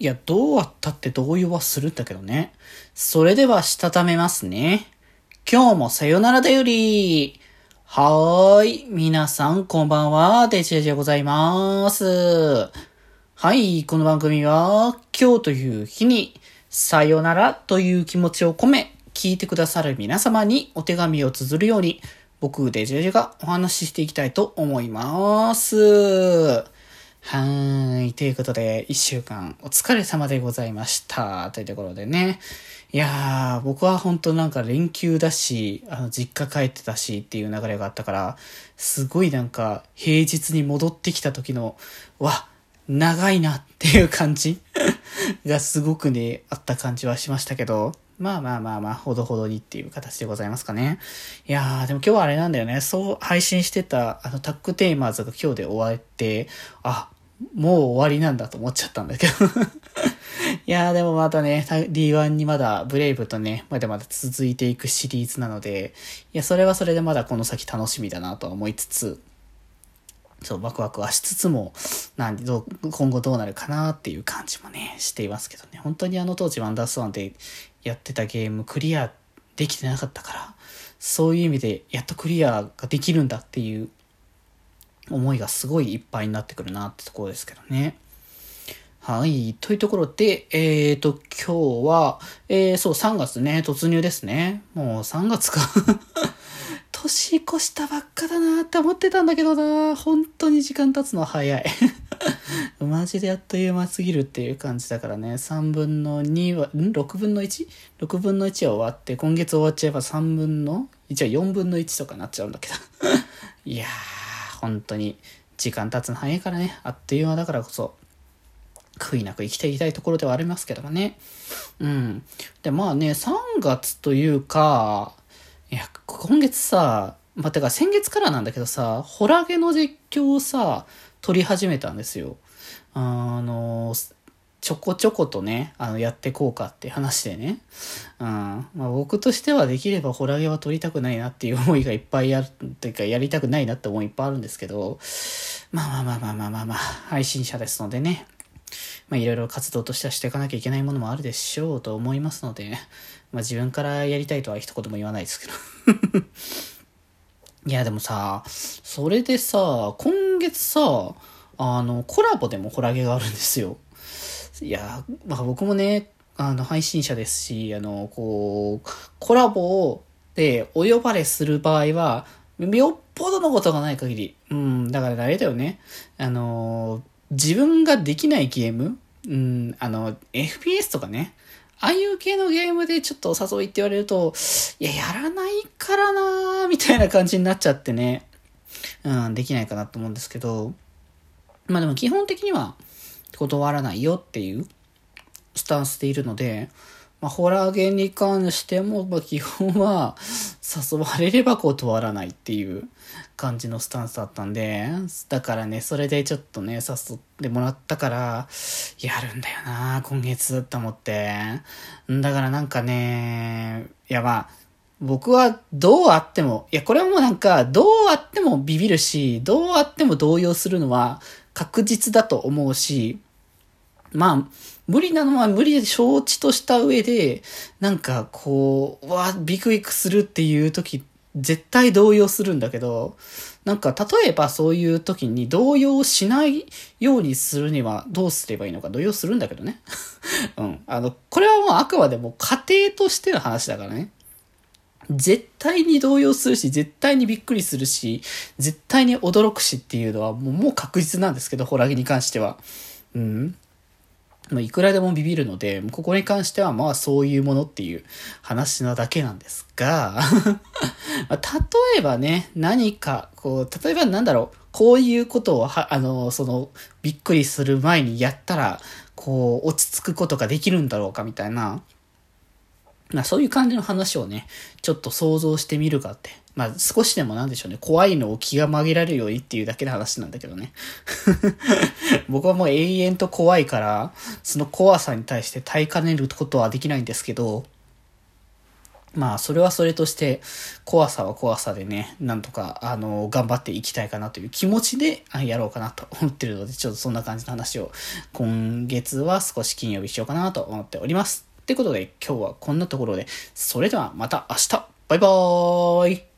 いや、どうあったって動揺はするんだけどね。それでは、したためますね。今日もさよならだより。はーい。皆さん、こんばんは。デジェジでございます。はい。この番組は、今日という日に、さよならという気持ちを込め、聞いてくださる皆様にお手紙を綴るように、僕、デジェジがお話ししていきたいと思います。はーい。ということで、一週間お疲れ様でございました。というところでね。いやー、僕は本当なんか連休だし、あの、実家帰ってたしっていう流れがあったから、すごいなんか平日に戻ってきた時の、わ、長いなっていう感じ がすごくね、あった感じはしましたけど、まあまあまあまあ、ほどほどにっていう形でございますかね。いやー、でも今日はあれなんだよね。そう配信してた、あの、タックテーマーズが今日で終わって、あ、もう終わりなんだと思っちゃったんだけど。いやー、でもまたね、D1 にまだブレイブとね、まだまだ続いていくシリーズなので、いや、それはそれでまだこの先楽しみだなとは思いつつ、そう、ワクワクはしつつも、なんで、どう、今後どうなるかなっていう感じもね、していますけどね。本当にあの当時ワンダースワンでやってたゲームクリアできてなかったから、そういう意味でやっとクリアができるんだっていう思いがすごいいっぱいになってくるなってところですけどね。はい。というところで、えーと、今日は、えー、そう、3月ね、突入ですね。もう3月か。年越したばっかだなって思ってたんだけどな本当に時間経つの早い。マジであっという間すぎるっていう感じだからね、3分の2は、ん ?6 分の 1?6 分の1は終わって、今月終わっちゃえば3分の ?1 は4分の1とかなっちゃうんだけど。いやー、本当に時間経つの早いからね、あっという間だからこそ、悔いなく生きていきたいところではありますけどもね。うん。で、まあね、3月というか、いや、今月さ、まあ、てか先月からなんだけどさ、ホラゲの実況をさ、撮り始めたんですよ。あの、ちょこちょことね、あの、やってこうかって話でね。うん。まあ、僕としてはできればホラゲは撮りたくないなっていう思いがいっぱいある、っていうかやりたくないなって思いいっぱいあるんですけど、まあまあまあまあまあまあまあ、配信者ですのでね。まあいろいろ活動としてはしていかなきゃいけないものもあるでしょうと思いますので、まあ自分からやりたいとは一言も言わないですけど。いやでもさ、それでさ、今月さ、あの、コラボでもホラゲがあるんですよ。いや、まあ僕もね、あの、配信者ですし、あの、こう、コラボでお呼ばれする場合は、よっぽどのことがない限り。うん、だからあれだよね。あの、自分ができないゲームうん、あの、FPS とかね。ああいう系のゲームでちょっとお誘いって言われると、いや、やらないからなーみたいな感じになっちゃってね。うん、できないかなと思うんですけど。まあでも基本的には断らないよっていうスタンスでいるので、まあ、ホラーゲーに関しても、まあ、基本は誘われれば断らないっていう感じのスタンスだったんで、だからね、それでちょっとね、誘ってもらったから、やるんだよな今月と思って。だからなんかね、いやまあ、僕はどうあっても、いやこれはもうなんか、どうあってもビビるし、どうあっても動揺するのは確実だと思うし、まあ、無理なのは無理で承知とした上で、なんかこう、わビクビクするっていう時、絶対動揺するんだけど、なんか例えばそういう時に動揺しないようにするにはどうすればいいのか動揺するんだけどね。うん。あの、これはもうあくまでも家庭としての話だからね。絶対に動揺するし、絶対にびっくりするし、絶対に驚くしっていうのはもうもう確実なんですけど、ホラギに関しては。うん。まあ、いくらでもビビるので、ここに関してはまあそういうものっていう話なだけなんですが、ま、例えばね、何か、こう、例えばなんだろう、こういうことをは、あの、その、びっくりする前にやったら、こう、落ち着くことができるんだろうかみたいな、まあそういう感じの話をね、ちょっと想像してみるかって。まあ少しでもなんでしょうね、怖いのを気が曲げられるようにっていうだけの話なんだけどね。僕はもう永遠と怖いから、その怖さに対して耐えかねることはできないんですけど、まあ、それはそれとして、怖さは怖さでね、なんとか、あの、頑張っていきたいかなという気持ちで、やろうかなと思ってるので、ちょっとそんな感じの話を、今月は少し金曜日しようかなと思っております。ってことで今日はこんなところで、それではまた明日。バイバーイ。